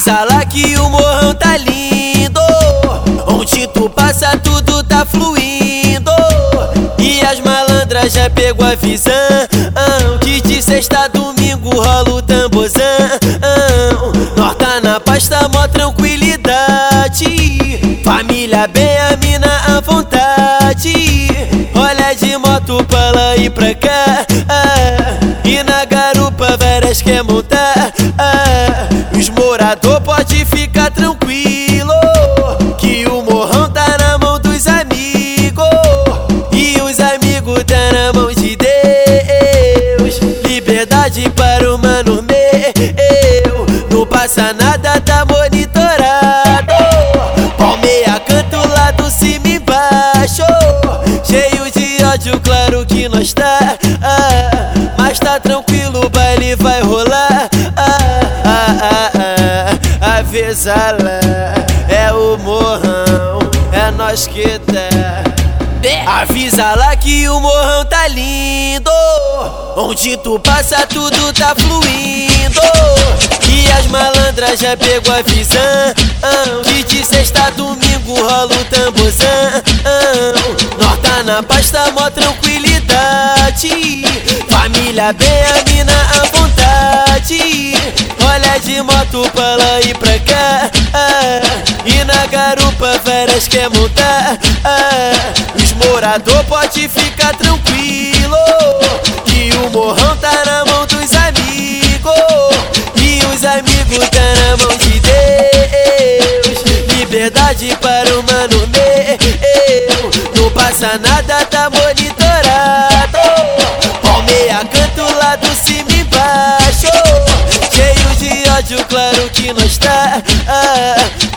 Avisa lá que o morrão tá lindo. Onde tu passa, tudo tá fluindo. E as malandras já pegou a visão. Que de sexta a domingo rola o tambozão. Nós tá na pasta, mó tranquilidade. Família bem, a mina à vontade. Olha de moto pra lá e pra cá. E na garupa várias quer montar. Morador pode ficar tranquilo Que o morrão tá na mão dos amigos E os amigos tá na mão de Deus. Liberdade para o mano meu Não passa nada, tá monitorado. Palmeia canto lá do cima embaixo Cheio de ódio, claro que nós tá ah, Mas tá tranquilo, o baile vai rolar é o morrão, é nós que tá. Avisa lá que o morrão tá lindo. Onde tu passa, tudo tá fluindo. E as malandras já pegou a visão. Que de sexta a domingo rola o tambozão. Nós tá na pasta, mó tranquilidade. Família bem, a mina à vontade. Olha de moto pra lá e pra garupa várias quer montar ah, Os morador pode ficar tranquilo Que o morrão tá na mão dos amigos E os amigos tá na mão de Deus. Liberdade para o mano meu Não passa nada, tá monitorado. Palmeia canto lá do cima embaixo ódio, claro que nós tá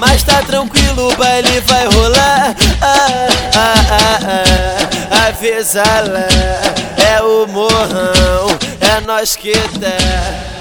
Mas tá tranquilo, o baile vai rolar. Ah, ah, ah, ah, Avisa lá, é o morrão, é nós que tá